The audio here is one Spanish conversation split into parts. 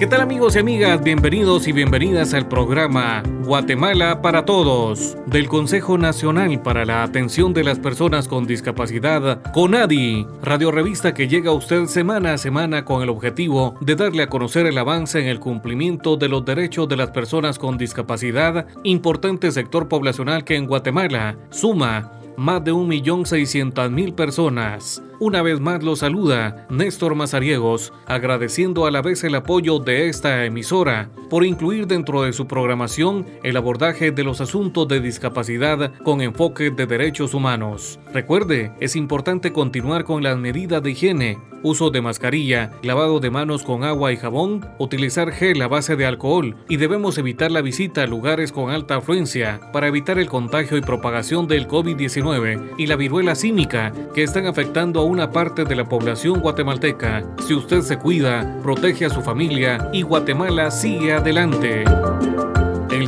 ¿Qué tal amigos y amigas? Bienvenidos y bienvenidas al programa Guatemala para Todos del Consejo Nacional para la Atención de las Personas con Discapacidad, CONADI, radio revista que llega a usted semana a semana con el objetivo de darle a conocer el avance en el cumplimiento de los derechos de las personas con discapacidad, importante sector poblacional que en Guatemala suma más de 1.600.000 personas. Una vez más lo saluda Néstor Mazariegos, agradeciendo a la vez el apoyo de esta emisora por incluir dentro de su programación el abordaje de los asuntos de discapacidad con enfoque de derechos humanos. Recuerde, es importante continuar con las medidas de higiene, uso de mascarilla, lavado de manos con agua y jabón, utilizar gel a base de alcohol y debemos evitar la visita a lugares con alta afluencia para evitar el contagio y propagación del COVID-19 y la viruela cínica que están afectando a una parte de la población guatemalteca. Si usted se cuida, protege a su familia y Guatemala sigue adelante.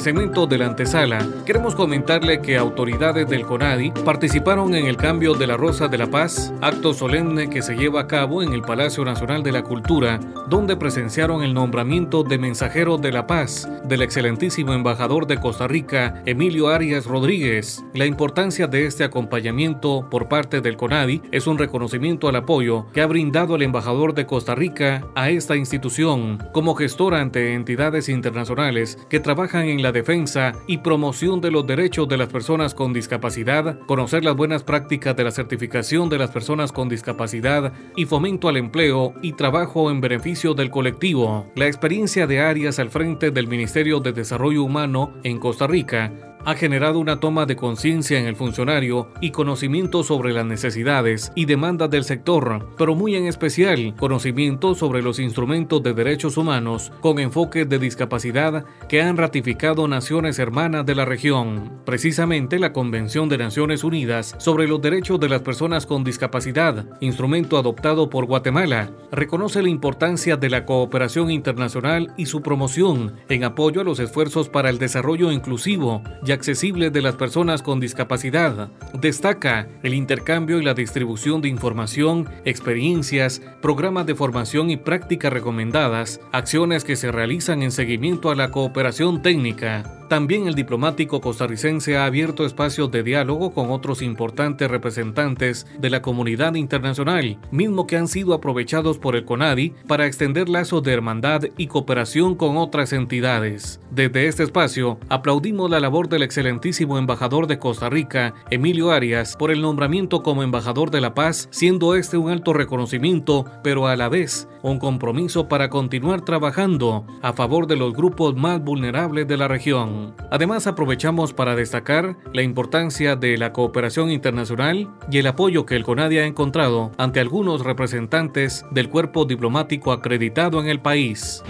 Segmento de la antesala, queremos comentarle que autoridades del CONADI participaron en el cambio de la Rosa de la Paz, acto solemne que se lleva a cabo en el Palacio Nacional de la Cultura, donde presenciaron el nombramiento de mensajero de la paz del excelentísimo embajador de Costa Rica, Emilio Arias Rodríguez. La importancia de este acompañamiento por parte del CONADI es un reconocimiento al apoyo que ha brindado el embajador de Costa Rica a esta institución como gestor ante entidades internacionales que trabajan en la defensa y promoción de los derechos de las personas con discapacidad, conocer las buenas prácticas de la certificación de las personas con discapacidad y fomento al empleo y trabajo en beneficio del colectivo. La experiencia de Arias al frente del Ministerio de Desarrollo Humano en Costa Rica ha generado una toma de conciencia en el funcionario y conocimiento sobre las necesidades y demandas del sector, pero muy en especial conocimiento sobre los instrumentos de derechos humanos con enfoque de discapacidad que han ratificado naciones hermanas de la región. Precisamente la Convención de Naciones Unidas sobre los Derechos de las Personas con Discapacidad, instrumento adoptado por Guatemala, reconoce la importancia de la cooperación internacional y su promoción en apoyo a los esfuerzos para el desarrollo inclusivo accesible de las personas con discapacidad. Destaca el intercambio y la distribución de información, experiencias, programas de formación y prácticas recomendadas, acciones que se realizan en seguimiento a la cooperación técnica. También el diplomático costarricense ha abierto espacios de diálogo con otros importantes representantes de la comunidad internacional, mismo que han sido aprovechados por el CONADI para extender lazos de hermandad y cooperación con otras entidades. Desde este espacio, aplaudimos la labor del excelentísimo embajador de Costa Rica, Emilio Arias, por el nombramiento como embajador de la paz, siendo este un alto reconocimiento, pero a la vez un compromiso para continuar trabajando a favor de los grupos más vulnerables de la región. Además, aprovechamos para destacar la importancia de la cooperación internacional y el apoyo que el CONADI ha encontrado ante algunos representantes del cuerpo diplomático acreditado en el país.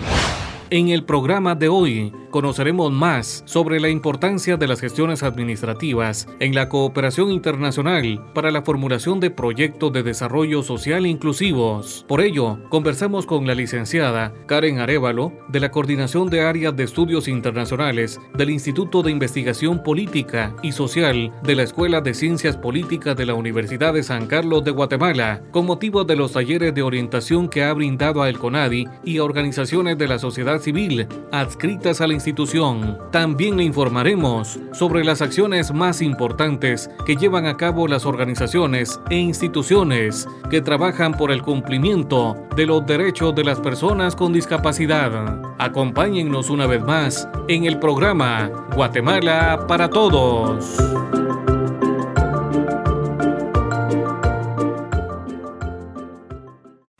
En el programa de hoy conoceremos más sobre la importancia de las gestiones administrativas en la cooperación internacional para la formulación de proyectos de desarrollo social inclusivos. Por ello, conversamos con la licenciada Karen Arevalo de la Coordinación de Áreas de Estudios Internacionales del Instituto de Investigación Política y Social de la Escuela de Ciencias Políticas de la Universidad de San Carlos de Guatemala, con motivo de los talleres de orientación que ha brindado a el CONADI y a organizaciones de la sociedad civil adscritas a la institución. También le informaremos sobre las acciones más importantes que llevan a cabo las organizaciones e instituciones que trabajan por el cumplimiento de los derechos de las personas con discapacidad. Acompáñennos una vez más en el programa Guatemala para Todos.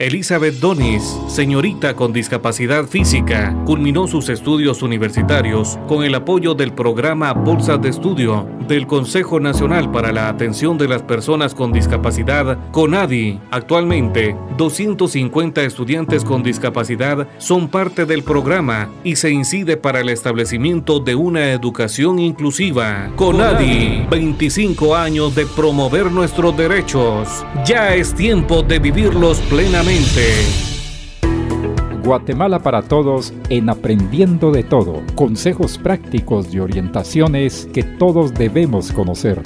Elizabeth Donis, señorita con discapacidad física, culminó sus estudios universitarios con el apoyo del programa Bolsas de Estudio del Consejo Nacional para la Atención de las Personas con Discapacidad, CONADI. Actualmente, 250 estudiantes con discapacidad son parte del programa y se incide para el establecimiento de una educación inclusiva. CONADI, 25 años de promover nuestros derechos. Ya es tiempo de vivirlos plenamente. Guatemala para Todos en Aprendiendo de Todo. Consejos prácticos y orientaciones que todos debemos conocer.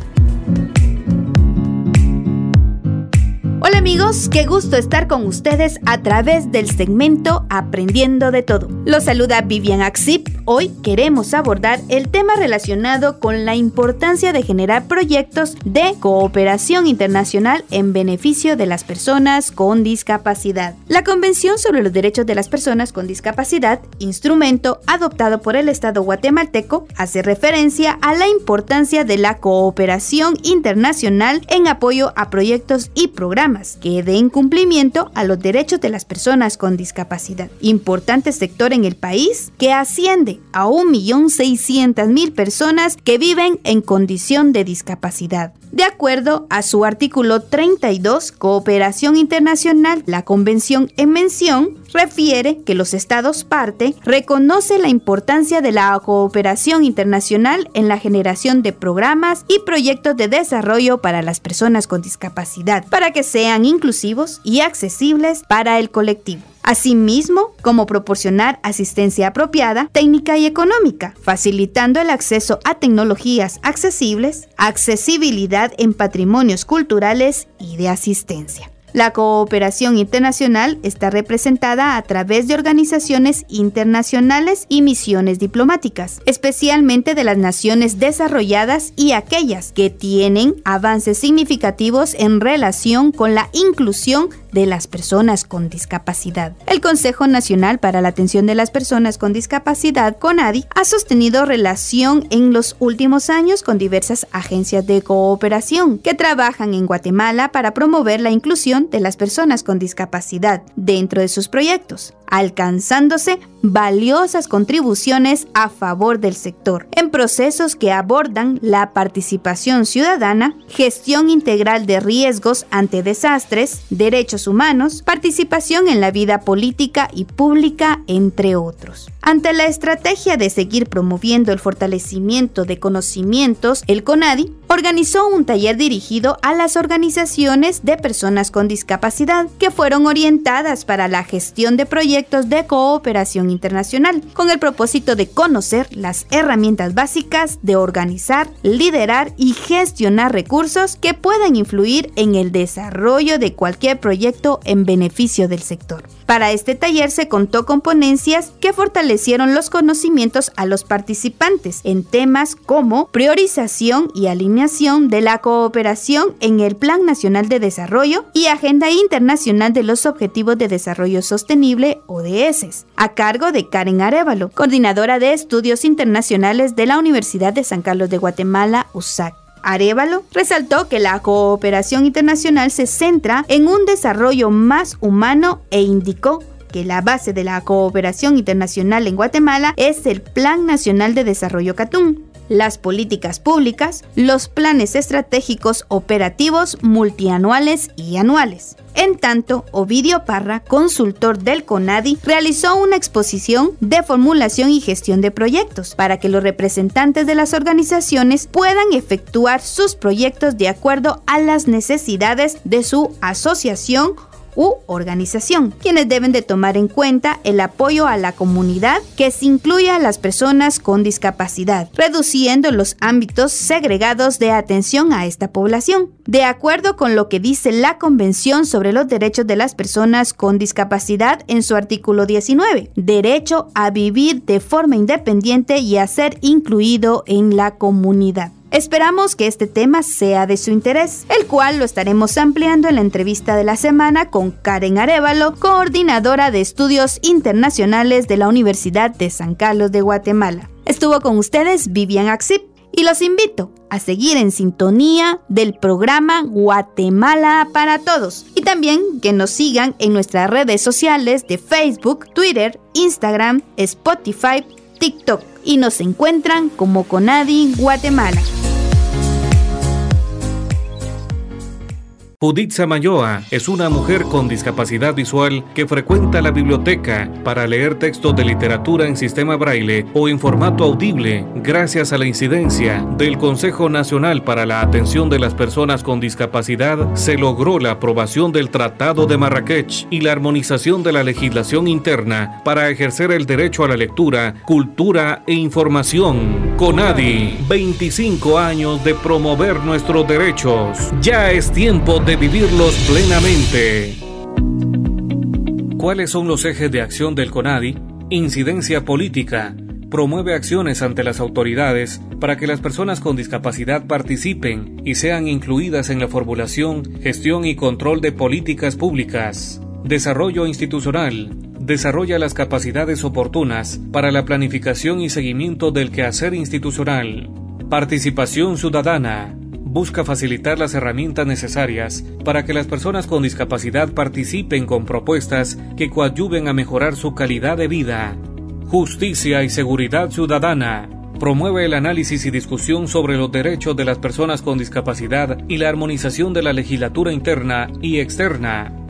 Hola amigos, qué gusto estar con ustedes a través del segmento Aprendiendo de Todo. Los saluda Vivian Axip. Hoy queremos abordar el tema relacionado con la importancia de generar proyectos de cooperación internacional en beneficio de las personas con discapacidad. La Convención sobre los Derechos de las Personas con Discapacidad, instrumento adoptado por el Estado guatemalteco, hace referencia a la importancia de la cooperación internacional en apoyo a proyectos y programas que den cumplimiento a los derechos de las personas con discapacidad. Importante sector en el país que asciende a 1.600.000 personas que viven en condición de discapacidad. De acuerdo a su artículo 32, Cooperación Internacional, la convención en mención refiere que los estados parte reconoce la importancia de la cooperación internacional en la generación de programas y proyectos de desarrollo para las personas con discapacidad, para que sean inclusivos y accesibles para el colectivo asimismo como proporcionar asistencia apropiada, técnica y económica, facilitando el acceso a tecnologías accesibles, accesibilidad en patrimonios culturales y de asistencia. La cooperación internacional está representada a través de organizaciones internacionales y misiones diplomáticas, especialmente de las naciones desarrolladas y aquellas que tienen avances significativos en relación con la inclusión de las personas con discapacidad. El Consejo Nacional para la Atención de las Personas con Discapacidad, CONADI, ha sostenido relación en los últimos años con diversas agencias de cooperación que trabajan en Guatemala para promover la inclusión de las personas con discapacidad dentro de sus proyectos alcanzándose valiosas contribuciones a favor del sector en procesos que abordan la participación ciudadana, gestión integral de riesgos ante desastres, derechos humanos, participación en la vida política y pública, entre otros. Ante la estrategia de seguir promoviendo el fortalecimiento de conocimientos, el CONADI organizó un taller dirigido a las organizaciones de personas con discapacidad que fueron orientadas para la gestión de proyectos de cooperación internacional, con el propósito de conocer las herramientas básicas de organizar, liderar y gestionar recursos que puedan influir en el desarrollo de cualquier proyecto en beneficio del sector. Para este taller se contó con ponencias que fortalecieron los conocimientos a los participantes en temas como priorización y alineación de la cooperación en el Plan Nacional de Desarrollo y Agenda Internacional de los Objetivos de Desarrollo Sostenible ODS, a cargo de Karen Arevalo, coordinadora de estudios internacionales de la Universidad de San Carlos de Guatemala, USAC. Arevalo resaltó que la cooperación internacional se centra en un desarrollo más humano e indicó que la base de la cooperación internacional en Guatemala es el Plan Nacional de Desarrollo Catún, las políticas públicas, los planes estratégicos operativos multianuales y anuales. En tanto, Ovidio Parra, consultor del CONADI, realizó una exposición de formulación y gestión de proyectos para que los representantes de las organizaciones puedan efectuar sus proyectos de acuerdo a las necesidades de su asociación u organización, quienes deben de tomar en cuenta el apoyo a la comunidad que se incluye a las personas con discapacidad, reduciendo los ámbitos segregados de atención a esta población. De acuerdo con lo que dice la Convención sobre los Derechos de las Personas con Discapacidad en su artículo 19, derecho a vivir de forma independiente y a ser incluido en la comunidad. Esperamos que este tema sea de su interés, el cual lo estaremos ampliando en la entrevista de la semana con Karen Arevalo, coordinadora de estudios internacionales de la Universidad de San Carlos de Guatemala. Estuvo con ustedes Vivian Axip Y los invito a seguir en sintonía del programa Guatemala para Todos. Y también que nos sigan en nuestras redes sociales de Facebook, Twitter, Instagram, Spotify, TikTok. Y nos encuentran como Conadi Guatemala. Judith Samayoa es una mujer con discapacidad visual que frecuenta la biblioteca para leer textos de literatura en sistema braille o en formato audible gracias a la incidencia del Consejo Nacional para la Atención de las Personas con Discapacidad se logró la aprobación del Tratado de Marrakech y la armonización de la legislación interna para ejercer el derecho a la lectura, cultura e información. CONADI, 25 años de promover nuestros derechos. Ya es tiempo de vivirlos plenamente. ¿Cuáles son los ejes de acción del CONADI? Incidencia política. Promueve acciones ante las autoridades para que las personas con discapacidad participen y sean incluidas en la formulación, gestión y control de políticas públicas. Desarrollo institucional. Desarrolla las capacidades oportunas para la planificación y seguimiento del quehacer institucional. Participación ciudadana busca facilitar las herramientas necesarias para que las personas con discapacidad participen con propuestas que coadyuven a mejorar su calidad de vida. Justicia y seguridad ciudadana. Promueve el análisis y discusión sobre los derechos de las personas con discapacidad y la armonización de la legislatura interna y externa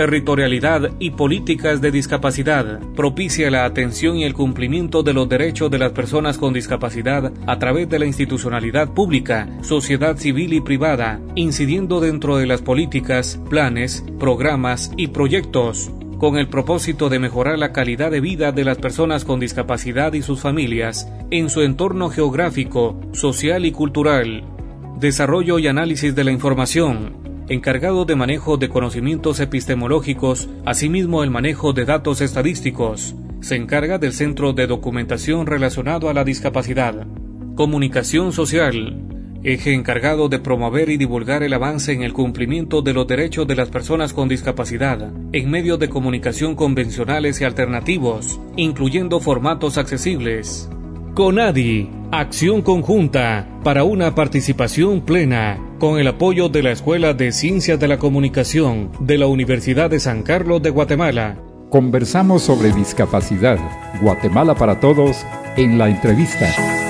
territorialidad y políticas de discapacidad. Propicia la atención y el cumplimiento de los derechos de las personas con discapacidad a través de la institucionalidad pública, sociedad civil y privada, incidiendo dentro de las políticas, planes, programas y proyectos con el propósito de mejorar la calidad de vida de las personas con discapacidad y sus familias en su entorno geográfico, social y cultural. Desarrollo y análisis de la información, encargado de manejo de conocimientos epistemológicos, asimismo el manejo de datos estadísticos. Se encarga del Centro de Documentación relacionado a la discapacidad. Comunicación social. Eje encargado de promover y divulgar el avance en el cumplimiento de los derechos de las personas con discapacidad en medios de comunicación convencionales y alternativos, incluyendo formatos accesibles. CONADI, acción conjunta para una participación plena, con el apoyo de la Escuela de Ciencias de la Comunicación de la Universidad de San Carlos de Guatemala. Conversamos sobre discapacidad, Guatemala para todos, en la entrevista.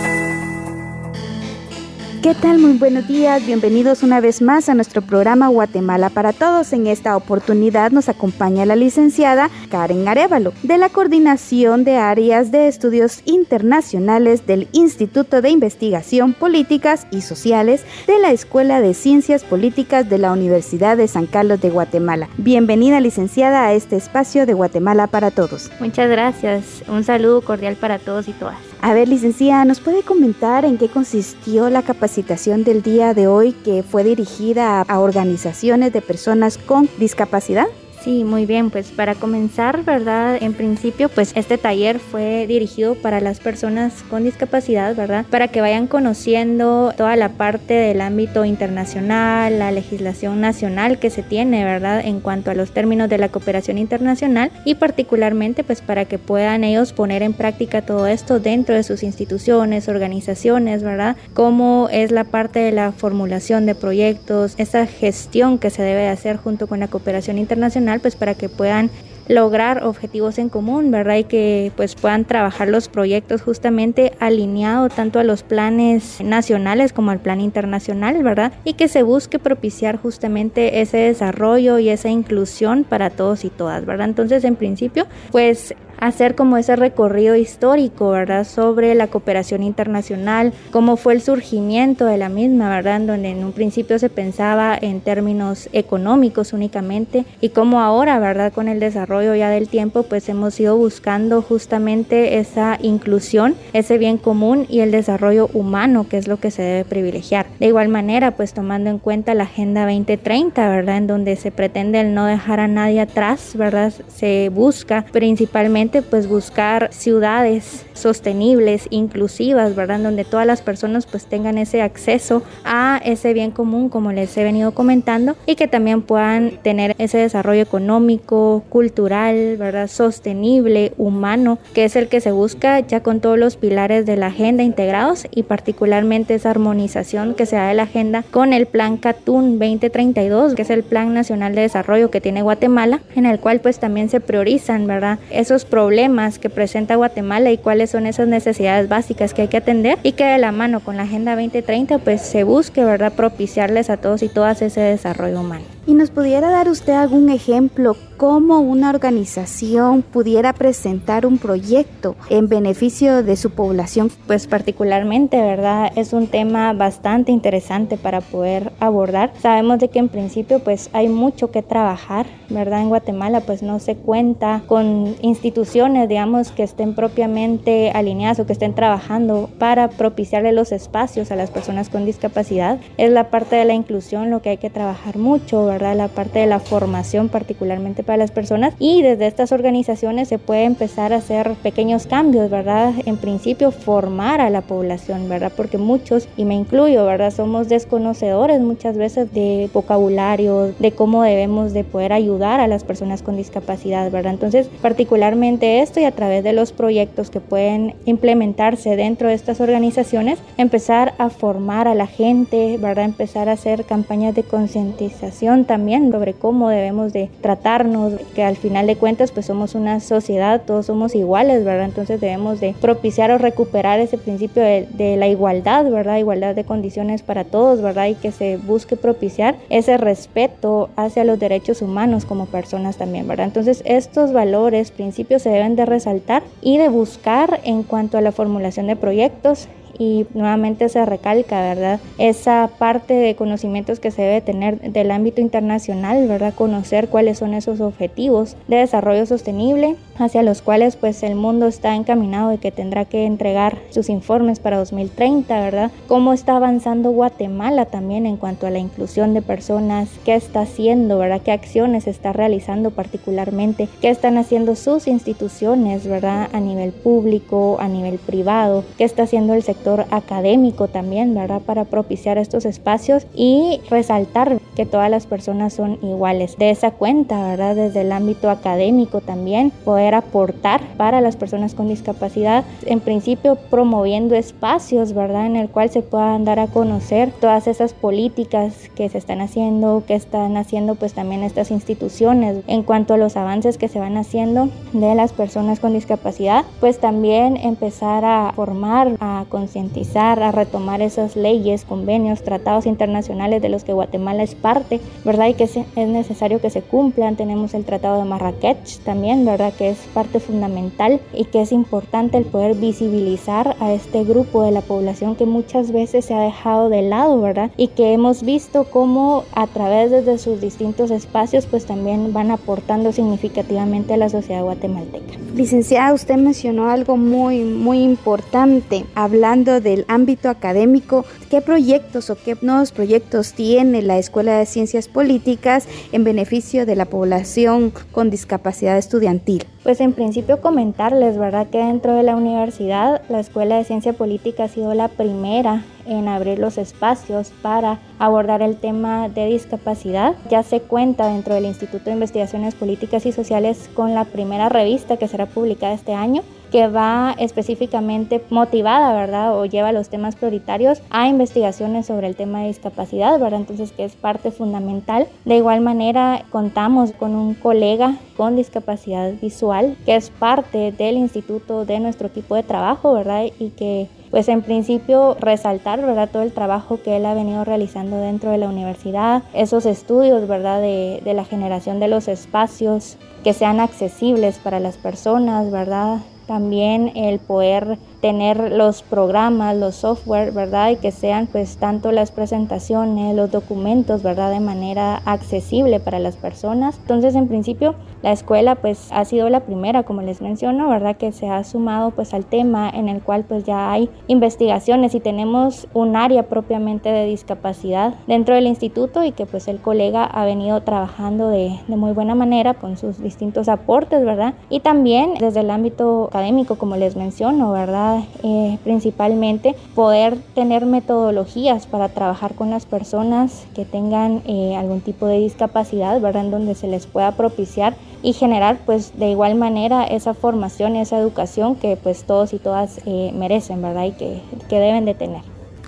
¿Qué tal? Muy buenos días, bienvenidos una vez más a nuestro programa Guatemala para Todos. En esta oportunidad nos acompaña la licenciada Karen Arevalo, de la Coordinación de Áreas de Estudios Internacionales del Instituto de Investigación Políticas y Sociales de la Escuela de Ciencias Políticas de la Universidad de San Carlos de Guatemala. Bienvenida, licenciada, a este espacio de Guatemala para Todos. Muchas gracias. Un saludo cordial para todos y todas. A ver, licenciada, ¿nos puede comentar en qué consistió la capacitación del día de hoy que fue dirigida a organizaciones de personas con discapacidad? Sí, muy bien, pues para comenzar, ¿verdad? En principio, pues este taller fue dirigido para las personas con discapacidad, ¿verdad? Para que vayan conociendo toda la parte del ámbito internacional, la legislación nacional que se tiene, ¿verdad? En cuanto a los términos de la cooperación internacional y particularmente pues para que puedan ellos poner en práctica todo esto dentro de sus instituciones, organizaciones, ¿verdad? Cómo es la parte de la formulación de proyectos, esa gestión que se debe hacer junto con la cooperación internacional pues para que puedan lograr objetivos en común, ¿verdad? Y que pues puedan trabajar los proyectos justamente alineado tanto a los planes nacionales como al plan internacional, ¿verdad? Y que se busque propiciar justamente ese desarrollo y esa inclusión para todos y todas, ¿verdad? Entonces, en principio, pues hacer como ese recorrido histórico, ¿verdad? Sobre la cooperación internacional, cómo fue el surgimiento de la misma, ¿verdad? Donde en un principio se pensaba en términos económicos únicamente y cómo ahora, ¿verdad? Con el desarrollo ya del tiempo, pues hemos ido buscando justamente esa inclusión, ese bien común y el desarrollo humano, que es lo que se debe privilegiar. De igual manera, pues tomando en cuenta la Agenda 2030, ¿verdad? En donde se pretende el no dejar a nadie atrás, ¿verdad? Se busca principalmente pues buscar ciudades sostenibles, inclusivas, ¿verdad? Donde todas las personas pues tengan ese acceso a ese bien común como les he venido comentando y que también puedan tener ese desarrollo económico, cultural, ¿verdad? Sostenible, humano, que es el que se busca ya con todos los pilares de la agenda integrados y particularmente esa armonización que se da de la agenda con el plan CATUN 2032, que es el Plan Nacional de Desarrollo que tiene Guatemala, en el cual pues también se priorizan, ¿verdad? Esos problemas que presenta Guatemala y cuáles son esas necesidades básicas que hay que atender y que de la mano con la Agenda 2030 pues se busque, ¿verdad? Propiciarles a todos y todas ese desarrollo humano. ¿Y nos pudiera dar usted algún ejemplo cómo una organización pudiera presentar un proyecto en beneficio de su población? Pues particularmente, ¿verdad? Es un tema bastante interesante para poder abordar. Sabemos de que en principio pues hay mucho que trabajar, ¿verdad? En Guatemala pues no se cuenta con instituciones, digamos, que estén propiamente alineadas o que estén trabajando para propiciarle los espacios a las personas con discapacidad. Es la parte de la inclusión lo que hay que trabajar mucho, ¿verdad? La parte de la formación particularmente para las personas y desde estas organizaciones se puede empezar a hacer pequeños cambios, ¿verdad? En principio formar a la población, ¿verdad? Porque muchos, y me incluyo, ¿verdad? Somos desconocedores muchas veces de vocabulario, de cómo debemos de poder ayudar a las personas con discapacidad, ¿verdad? Entonces, particularmente esto y a través de los proyectos que pueden implementarse dentro de estas organizaciones, empezar a formar a la gente, ¿verdad? Empezar a hacer campañas de concientización también sobre cómo debemos de tratarnos que al final de cuentas pues somos una sociedad, todos somos iguales, ¿verdad? Entonces debemos de propiciar o recuperar ese principio de, la igualdad, ¿verdad? Igualdad de condiciones para todos, ¿verdad? Y que se busque propiciar ese respeto hacia los derechos humanos como personas también, ¿verdad? Entonces estos valores, principios se deben de resaltar y de buscar en cuanto a la formulación de proyectos y nuevamente se recalca, ¿verdad? Esa parte de conocimientos que se debe tener del ámbito internacional, ¿verdad? Conocer cuáles son esos objetivos de desarrollo sostenible hacia los cuales pues el mundo está encaminado y que tendrá que entregar sus informes para 2030, ¿verdad? Cómo está avanzando Guatemala también en cuanto a la inclusión de personas, qué está haciendo, ¿verdad? ¿Qué acciones está realizando particularmente? ¿Qué están haciendo sus instituciones, ¿verdad? A nivel público, a nivel privado, ¿qué está haciendo el sector académico también, ¿verdad? Para propiciar estos espacios y resaltar que todas las personas son iguales. De esa cuenta, ¿verdad? Desde el ámbito académico también, poder aportar para las personas con discapacidad, en principio promoviendo espacios, ¿verdad? En el cual se puedan dar a conocer todas esas políticas que se están haciendo, que están haciendo pues también estas instituciones en cuanto a los avances que se van haciendo de las personas con discapacidad, pues también empezar a formar, a concienciar a retomar esas leyes, convenios, tratados internacionales de los que Guatemala es parte, ¿verdad? Y que es necesario que se cumplan. Tenemos el Tratado de Marrakech también, ¿verdad? Que es parte fundamental y que es importante el poder visibilizar a este grupo de la población que muchas veces se ha dejado de lado, ¿verdad? Y que hemos visto cómo a través de sus distintos espacios pues también van aportando significativamente a la sociedad guatemalteca. Licenciada, usted mencionó algo muy, muy importante, hablando del ámbito académico, ¿qué proyectos o qué nuevos proyectos tiene la Escuela de Ciencias Políticas en beneficio de la población con discapacidad estudiantil? Pues en principio comentarles, ¿verdad? Que dentro de la universidad la Escuela de Ciencia Política ha sido la primera en abrir los espacios para abordar el tema de discapacidad. Ya se cuenta dentro del Instituto de Investigaciones Políticas y Sociales con la primera revista que será publicada este año que va específicamente motivada, ¿verdad? O lleva los temas prioritarios a investigaciones sobre el tema de discapacidad, ¿verdad? Entonces, que es parte fundamental. De igual manera, contamos con un colega con discapacidad visual, que es parte del instituto de nuestro equipo de trabajo, ¿verdad? Y que pues en principio resaltar, ¿verdad? Todo el trabajo que él ha venido realizando dentro de la universidad, esos estudios, ¿verdad? De, de la generación de los espacios que sean accesibles para las personas, ¿verdad? También el poder tener los programas, los software, ¿verdad? Y que sean pues tanto las presentaciones, los documentos, ¿verdad? De manera accesible para las personas. Entonces, en principio, la escuela pues ha sido la primera, como les menciono, ¿verdad? Que se ha sumado pues al tema en el cual pues ya hay investigaciones y tenemos un área propiamente de discapacidad dentro del instituto y que pues el colega ha venido trabajando de, de muy buena manera con sus distintos aportes, ¿verdad? Y también desde el ámbito académico, como les menciono, ¿verdad? Eh, principalmente poder tener metodologías para trabajar con las personas que tengan eh, algún tipo de discapacidad, ¿verdad? En donde se les pueda propiciar y generar pues de igual manera esa formación y esa educación que pues todos y todas eh, merecen, ¿verdad? Y que, que deben de tener.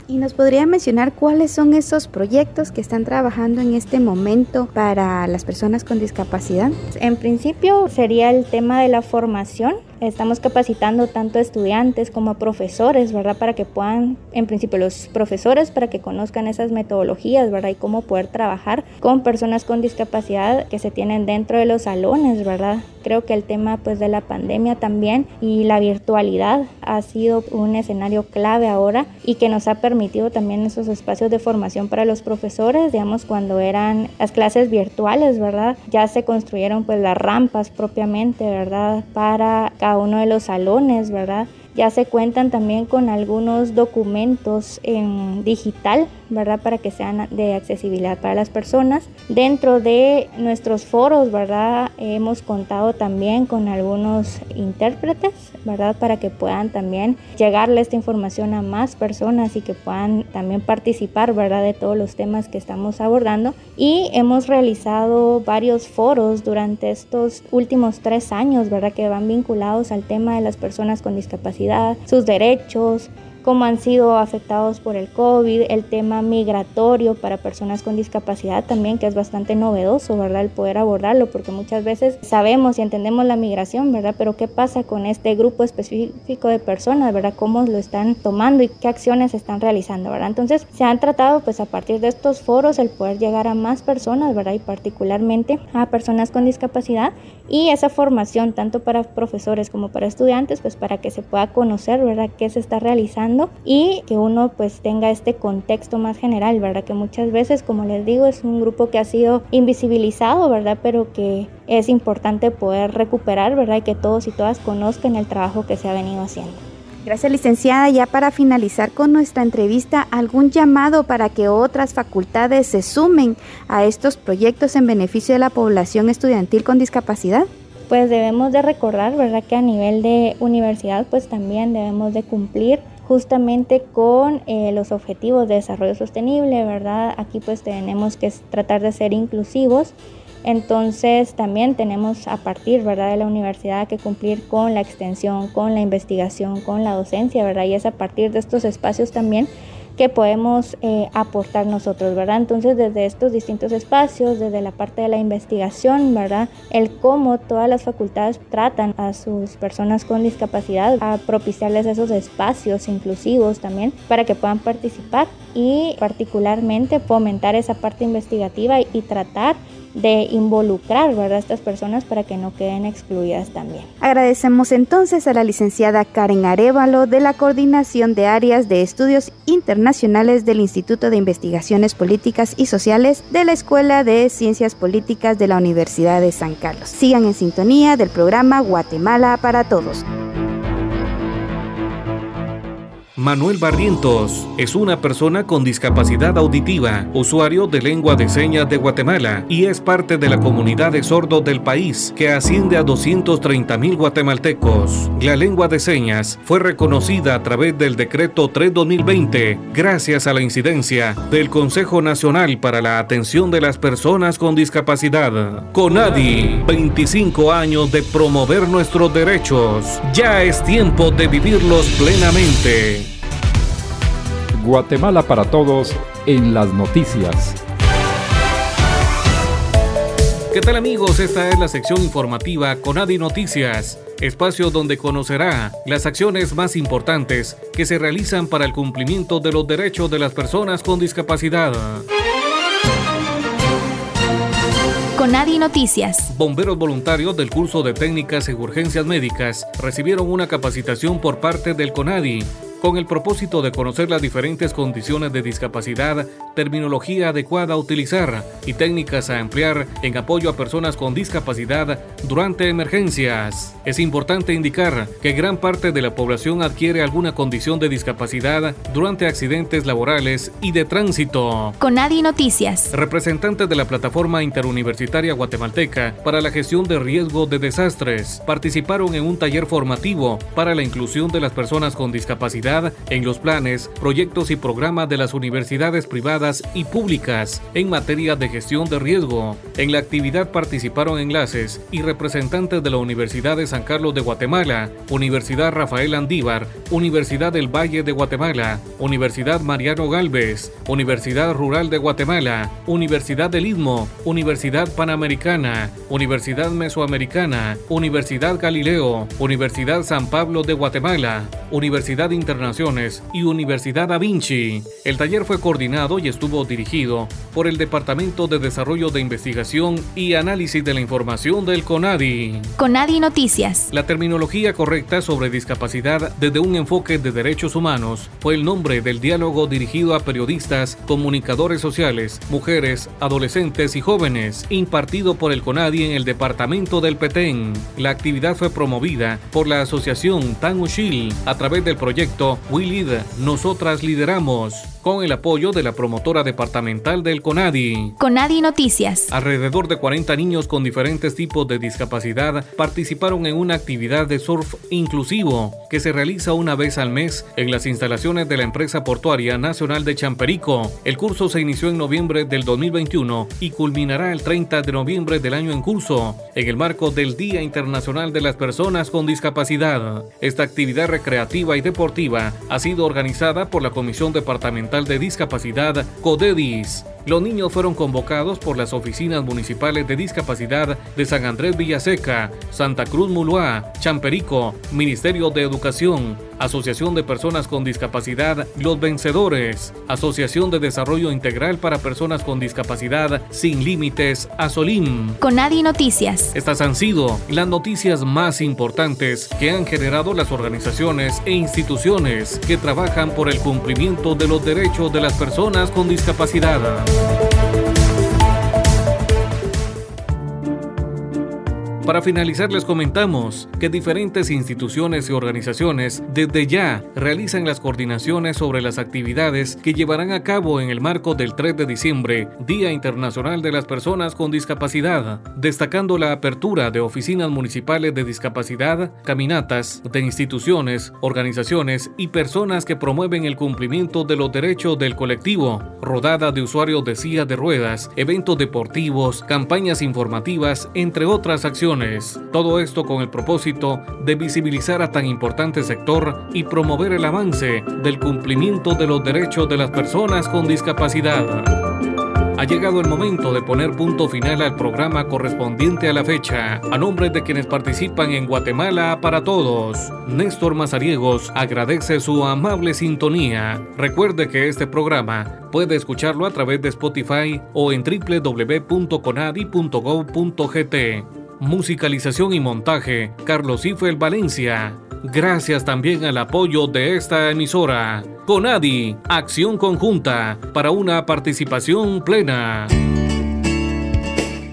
¿Y nos podría mencionar cuáles son esos proyectos que están trabajando en este momento para las personas con discapacidad? En principio sería el tema de la formación Estamos capacitando tanto a estudiantes como a profesores, ¿verdad? Para que puedan, en principio los profesores, para que conozcan esas metodologías, ¿verdad? Y cómo poder trabajar con personas con discapacidad que se tienen dentro de los salones, ¿verdad? Creo que el tema pues de la pandemia también y la virtualidad ha sido un escenario clave ahora y que nos ha permitido también esos espacios de formación para los profesores, digamos cuando eran las clases virtuales, ¿verdad? Ya se construyeron pues las rampas propiamente, ¿verdad? Para cada uno de los salones, ¿verdad? Ya se cuentan también con algunos documentos en digital, ¿verdad? Para que sean de accesibilidad para las personas. Dentro de nuestros foros, ¿verdad? Hemos contado también con algunos intérpretes, ¿verdad? Para que puedan también llegarle esta información a más personas y que puedan también participar, ¿verdad? De todos los temas que estamos abordando. Y hemos realizado varios foros durante estos últimos tres años, ¿verdad? Que van vinculados al tema de las personas con discapacidad sus derechos, cómo han sido afectados por el COVID, el tema migratorio para personas con discapacidad también, que es bastante novedoso, ¿verdad? El poder abordarlo, porque muchas veces sabemos y entendemos la migración, ¿verdad? Pero ¿qué pasa con este grupo específico de personas, ¿verdad? ¿Cómo lo están tomando y qué acciones están realizando, ¿verdad? Entonces, se han tratado, pues a partir de estos foros, el poder llegar a más personas, ¿verdad? Y particularmente a personas con discapacidad y esa formación, tanto para profesores como para estudiantes, pues para que se pueda conocer, ¿verdad? ¿Qué se está realizando? Y que uno pues tenga este contexto más general, ¿verdad? Que muchas veces, como les digo, es un grupo que ha sido invisibilizado, ¿verdad? Pero que es importante poder recuperar, ¿verdad? Y que todos y todas conozcan el trabajo que se ha venido haciendo. Gracias, licenciada. Ya para finalizar con nuestra entrevista, ¿algún llamado para que otras facultades se sumen a estos proyectos en beneficio de la población estudiantil con discapacidad? Pues debemos de recordar, ¿verdad? Que a nivel de universidad, pues también debemos de cumplir justamente con eh, los objetivos de desarrollo sostenible, ¿verdad? Aquí pues tenemos que tratar de ser inclusivos. Entonces también tenemos a partir, ¿verdad? De la universidad que cumplir con la extensión, con la investigación, con la docencia, ¿verdad? Y es a partir de estos espacios también que podemos eh, aportar nosotros, ¿verdad? Entonces, desde estos distintos espacios, desde la parte de la investigación, ¿verdad? El cómo todas las facultades tratan a sus personas con discapacidad, a propiciarles esos espacios inclusivos también para que puedan participar y particularmente fomentar esa parte investigativa y tratar de involucrar ¿verdad? a estas personas para que no queden excluidas también. Agradecemos entonces a la licenciada Karen Arevalo de la Coordinación de Áreas de Estudios Internacionales del Instituto de Investigaciones Políticas y Sociales de la Escuela de Ciencias Políticas de la Universidad de San Carlos. Sigan en sintonía del programa Guatemala para Todos. Manuel Barrientos es una persona con discapacidad auditiva, usuario de lengua de señas de Guatemala y es parte de la comunidad de sordos del país que asciende a 230 mil guatemaltecos. La lengua de señas fue reconocida a través del decreto 3-2020 gracias a la incidencia del Consejo Nacional para la Atención de las Personas con Discapacidad. CONADI, 25 años de promover nuestros derechos. Ya es tiempo de vivirlos plenamente. Guatemala para todos en las noticias. ¿Qué tal amigos? Esta es la sección informativa Conadi Noticias, espacio donde conocerá las acciones más importantes que se realizan para el cumplimiento de los derechos de las personas con discapacidad. Conadi Noticias. Bomberos voluntarios del curso de técnicas y urgencias médicas recibieron una capacitación por parte del Conadi con el propósito de conocer las diferentes condiciones de discapacidad, terminología adecuada a utilizar y técnicas a emplear en apoyo a personas con discapacidad durante emergencias. Es importante indicar que gran parte de la población adquiere alguna condición de discapacidad durante accidentes laborales y de tránsito. Con Adi Noticias. Representantes de la plataforma interuniversitaria guatemalteca para la gestión de riesgo de desastres participaron en un taller formativo para la inclusión de las personas con discapacidad en los planes, proyectos y programas de las universidades privadas y públicas en materia de gestión de riesgo. En la actividad participaron enlaces y representantes de la Universidad de San Carlos de Guatemala, Universidad Rafael Andívar, Universidad del Valle de Guatemala, Universidad Mariano Galvez, Universidad Rural de Guatemala, Universidad del Istmo, Universidad Panamericana, Universidad Mesoamericana, Universidad Galileo, Universidad San Pablo de Guatemala, Universidad Internacional Naciones y Universidad Da Vinci. El taller fue coordinado y estuvo dirigido por el Departamento de Desarrollo de Investigación y Análisis de la Información del CONADI. CONADI Noticias. La terminología correcta sobre discapacidad desde un enfoque de derechos humanos fue el nombre del diálogo dirigido a periodistas, comunicadores sociales, mujeres, adolescentes y jóvenes, impartido por el CONADI en el Departamento del Petén. La actividad fue promovida por la Asociación Tan Ushil a través del proyecto We Lead, Nosotras Lideramos, con el apoyo de la promotora departamental del CONADI. CONADI Noticias. Alrededor de 40 niños con diferentes tipos de discapacidad participaron en una actividad de surf inclusivo que se realiza una vez al mes en las instalaciones de la empresa portuaria nacional de Champerico. El curso se inició en noviembre del 2021 y culminará el 30 de noviembre del año en curso, en el marco del Día Internacional de las Personas con Discapacidad. Esta actividad recreativa y deportiva ha sido organizada por la Comisión Departamental de Discapacidad, CODEDIS. Los niños fueron convocados por las oficinas municipales de discapacidad de San Andrés Villaseca, Santa Cruz Muluá, Champerico, Ministerio de Educación, Asociación de Personas con Discapacidad Los Vencedores, Asociación de Desarrollo Integral para Personas con Discapacidad Sin Límites, ASOLIM. Conadi Noticias. Estas han sido las noticias más importantes que han generado las organizaciones e instituciones que trabajan por el cumplimiento de los derechos de las personas con discapacidad. Thank you. Para finalizar les comentamos que diferentes instituciones y organizaciones desde ya realizan las coordinaciones sobre las actividades que llevarán a cabo en el marco del 3 de diciembre, Día Internacional de las Personas con Discapacidad, destacando la apertura de oficinas municipales de discapacidad, caminatas de instituciones, organizaciones y personas que promueven el cumplimiento de los derechos del colectivo, rodada de usuarios de sillas de ruedas, eventos deportivos, campañas informativas, entre otras todo esto con el propósito de visibilizar a tan importante sector y promover el avance del cumplimiento de los derechos de las personas con discapacidad. Ha llegado el momento de poner punto final al programa correspondiente a la fecha. A nombre de quienes participan en Guatemala para Todos, Néstor Mazariegos agradece su amable sintonía. Recuerde que este programa puede escucharlo a través de Spotify o en www.conadi.gov.gt. Musicalización y montaje, Carlos Ifel Valencia. Gracias también al apoyo de esta emisora. Conadi, acción conjunta para una participación plena.